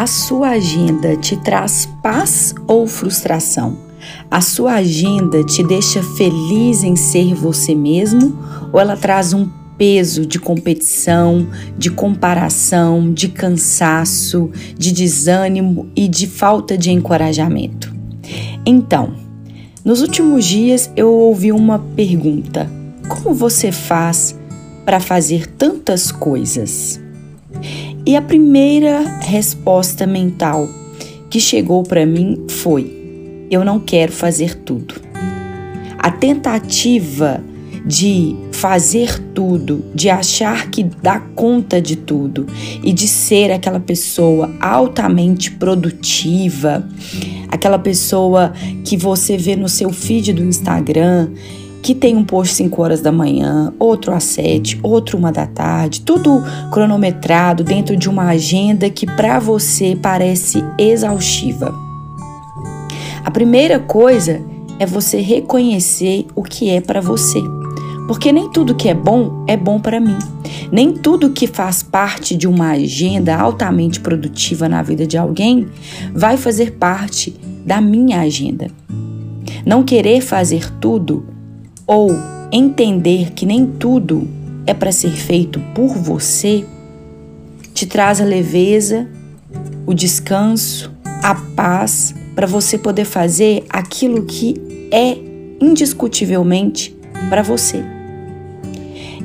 A sua agenda te traz paz ou frustração? A sua agenda te deixa feliz em ser você mesmo ou ela traz um peso de competição, de comparação, de cansaço, de desânimo e de falta de encorajamento? Então, nos últimos dias eu ouvi uma pergunta: como você faz para fazer tantas coisas? E a primeira resposta mental que chegou para mim foi: eu não quero fazer tudo. A tentativa de fazer tudo, de achar que dá conta de tudo e de ser aquela pessoa altamente produtiva, aquela pessoa que você vê no seu feed do Instagram, que tem um post 5 horas da manhã, outro às 7, outro uma da tarde, tudo cronometrado dentro de uma agenda que para você parece exaustiva. A primeira coisa é você reconhecer o que é para você. Porque nem tudo que é bom é bom para mim. Nem tudo que faz parte de uma agenda altamente produtiva na vida de alguém vai fazer parte da minha agenda. Não querer fazer tudo ou entender que nem tudo é para ser feito por você, te traz a leveza, o descanso, a paz para você poder fazer aquilo que é indiscutivelmente para você.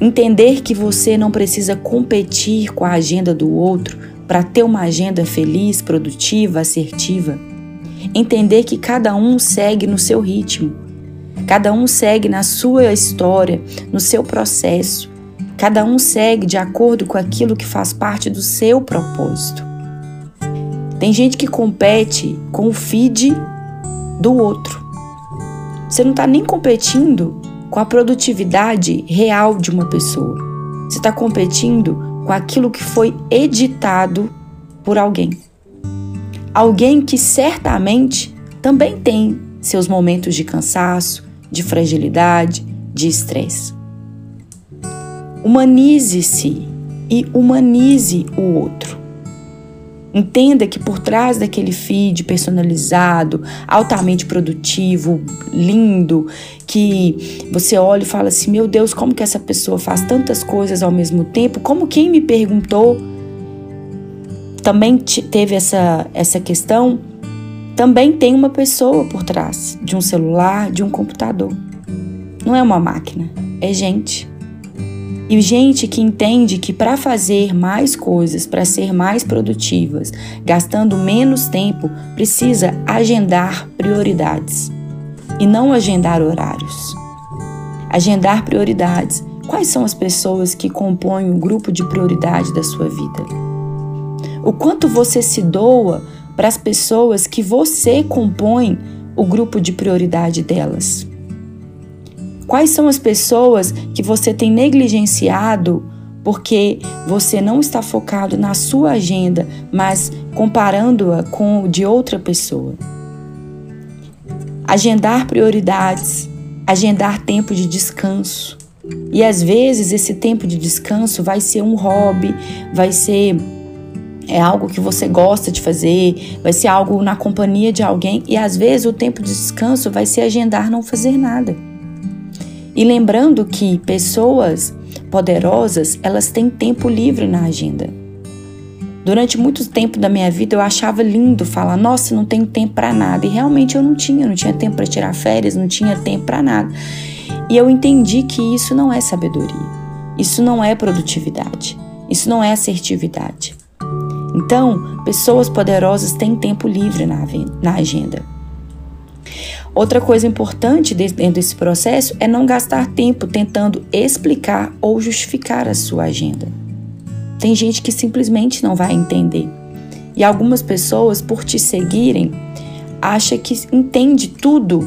Entender que você não precisa competir com a agenda do outro para ter uma agenda feliz, produtiva, assertiva. Entender que cada um segue no seu ritmo Cada um segue na sua história, no seu processo. Cada um segue de acordo com aquilo que faz parte do seu propósito. Tem gente que compete com o feed do outro. Você não está nem competindo com a produtividade real de uma pessoa. Você está competindo com aquilo que foi editado por alguém. Alguém que certamente também tem seus momentos de cansaço, de fragilidade, de estresse. Humanize-se e humanize o outro. Entenda que por trás daquele feed personalizado, altamente produtivo, lindo, que você olha e fala assim: meu Deus, como que essa pessoa faz tantas coisas ao mesmo tempo? Como quem me perguntou também teve essa, essa questão também tem uma pessoa por trás de um celular, de um computador. Não é uma máquina, é gente. E gente que entende que para fazer mais coisas, para ser mais produtivas, gastando menos tempo, precisa agendar prioridades e não agendar horários. Agendar prioridades. Quais são as pessoas que compõem o grupo de prioridade da sua vida? O quanto você se doa para as pessoas que você compõe o grupo de prioridade delas? Quais são as pessoas que você tem negligenciado porque você não está focado na sua agenda, mas comparando-a com o de outra pessoa? Agendar prioridades, agendar tempo de descanso. E às vezes esse tempo de descanso vai ser um hobby, vai ser é algo que você gosta de fazer, vai ser algo na companhia de alguém e às vezes o tempo de descanso vai ser agendar não fazer nada. E lembrando que pessoas poderosas, elas têm tempo livre na agenda. Durante muito tempo da minha vida eu achava lindo falar, nossa, não tenho tempo para nada. E realmente eu não tinha, não tinha tempo para tirar férias, não tinha tempo para nada. E eu entendi que isso não é sabedoria. Isso não é produtividade. Isso não é assertividade. Então, pessoas poderosas têm tempo livre na, agenda. Outra coisa importante dentro desse processo é não gastar tempo tentando explicar ou justificar a sua agenda. Tem gente que simplesmente não vai entender. E algumas pessoas, por te seguirem, acha que entende tudo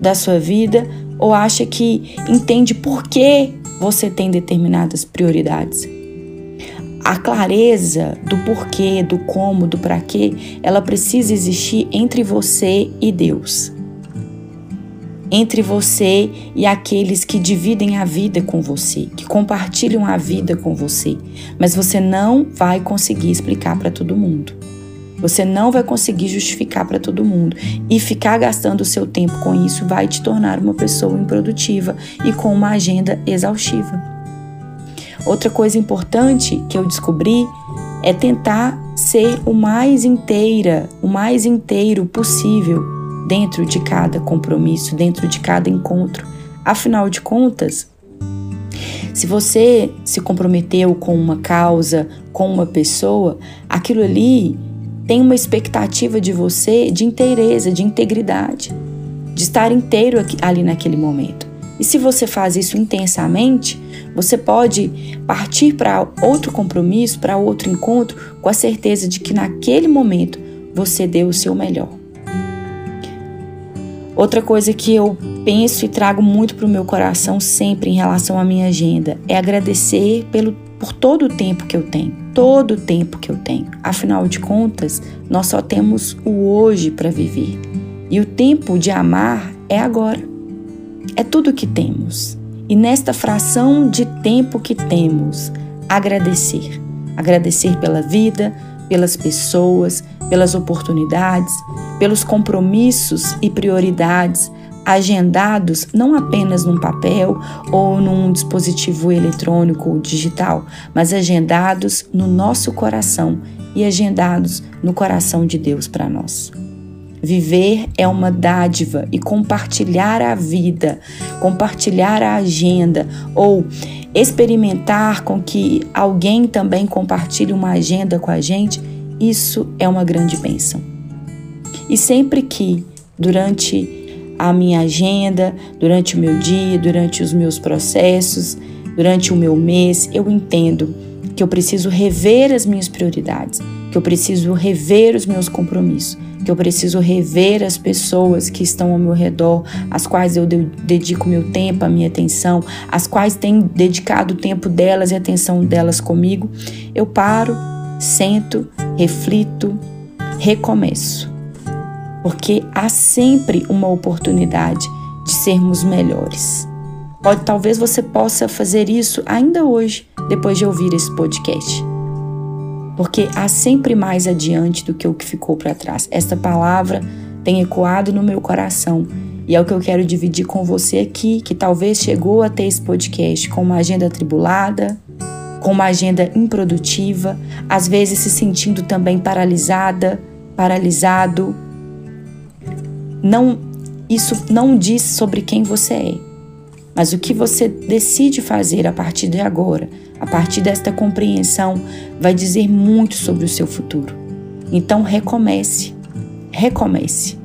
da sua vida ou acha que entende por que você tem determinadas prioridades a clareza do porquê, do como, do para quê, ela precisa existir entre você e Deus. Entre você e aqueles que dividem a vida com você, que compartilham a vida com você, mas você não vai conseguir explicar para todo mundo. Você não vai conseguir justificar para todo mundo. E ficar gastando o seu tempo com isso vai te tornar uma pessoa improdutiva e com uma agenda exaustiva. Outra coisa importante que eu descobri é tentar ser o mais inteira, o mais inteiro possível dentro de cada compromisso, dentro de cada encontro. Afinal de contas, se você se comprometeu com uma causa, com uma pessoa, aquilo ali tem uma expectativa de você de inteireza, de integridade, de estar inteiro ali naquele momento. E se você faz isso intensamente, você pode partir para outro compromisso, para outro encontro, com a certeza de que naquele momento você deu o seu melhor. Outra coisa que eu penso e trago muito para o meu coração sempre em relação à minha agenda é agradecer pelo, por todo o tempo que eu tenho. Todo o tempo que eu tenho. Afinal de contas, nós só temos o hoje para viver. E o tempo de amar é agora. É tudo que temos e nesta fração de tempo que temos, agradecer. Agradecer pela vida, pelas pessoas, pelas oportunidades, pelos compromissos e prioridades agendados não apenas num papel ou num dispositivo eletrônico ou digital, mas agendados no nosso coração e agendados no coração de Deus para nós. Viver é uma dádiva e compartilhar a vida, compartilhar a agenda ou experimentar com que alguém também compartilhe uma agenda com a gente, isso é uma grande bênção. E sempre que, durante a minha agenda, durante o meu dia, durante os meus processos, durante o meu mês, eu entendo que eu preciso rever as minhas prioridades, que eu preciso rever os meus compromissos que eu preciso rever as pessoas que estão ao meu redor, às quais eu dedico meu tempo, a minha atenção, às quais tenho dedicado o tempo delas e a atenção delas comigo, eu paro, sento, reflito, recomeço. Porque há sempre uma oportunidade de sermos melhores. Pode talvez você possa fazer isso ainda hoje, depois de ouvir esse podcast porque há sempre mais adiante do que o que ficou para trás. Esta palavra tem ecoado no meu coração e é o que eu quero dividir com você aqui, que talvez chegou a ter esse podcast com uma agenda atribulada, com uma agenda improdutiva, às vezes se sentindo também paralisada, paralisado. Não, isso não diz sobre quem você é, mas o que você decide fazer a partir de agora a partir desta compreensão, vai dizer muito sobre o seu futuro. Então, recomece, recomece.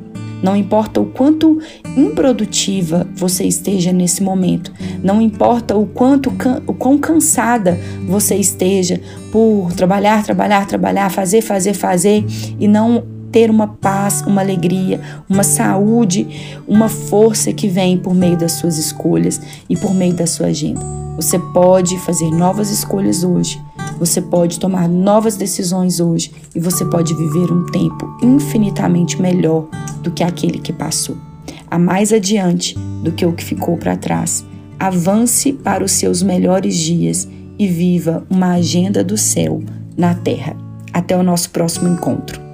Não importa o quanto improdutiva você esteja nesse momento, não importa o quanto o quão cansada você esteja por trabalhar, trabalhar, trabalhar, fazer, fazer, fazer e não ter uma paz, uma alegria, uma saúde, uma força que vem por meio das suas escolhas e por meio da sua agenda. Você pode fazer novas escolhas hoje. Você pode tomar novas decisões hoje e você pode viver um tempo infinitamente melhor do que aquele que passou. A mais adiante do que o que ficou para trás. Avance para os seus melhores dias e viva uma agenda do céu na terra. Até o nosso próximo encontro.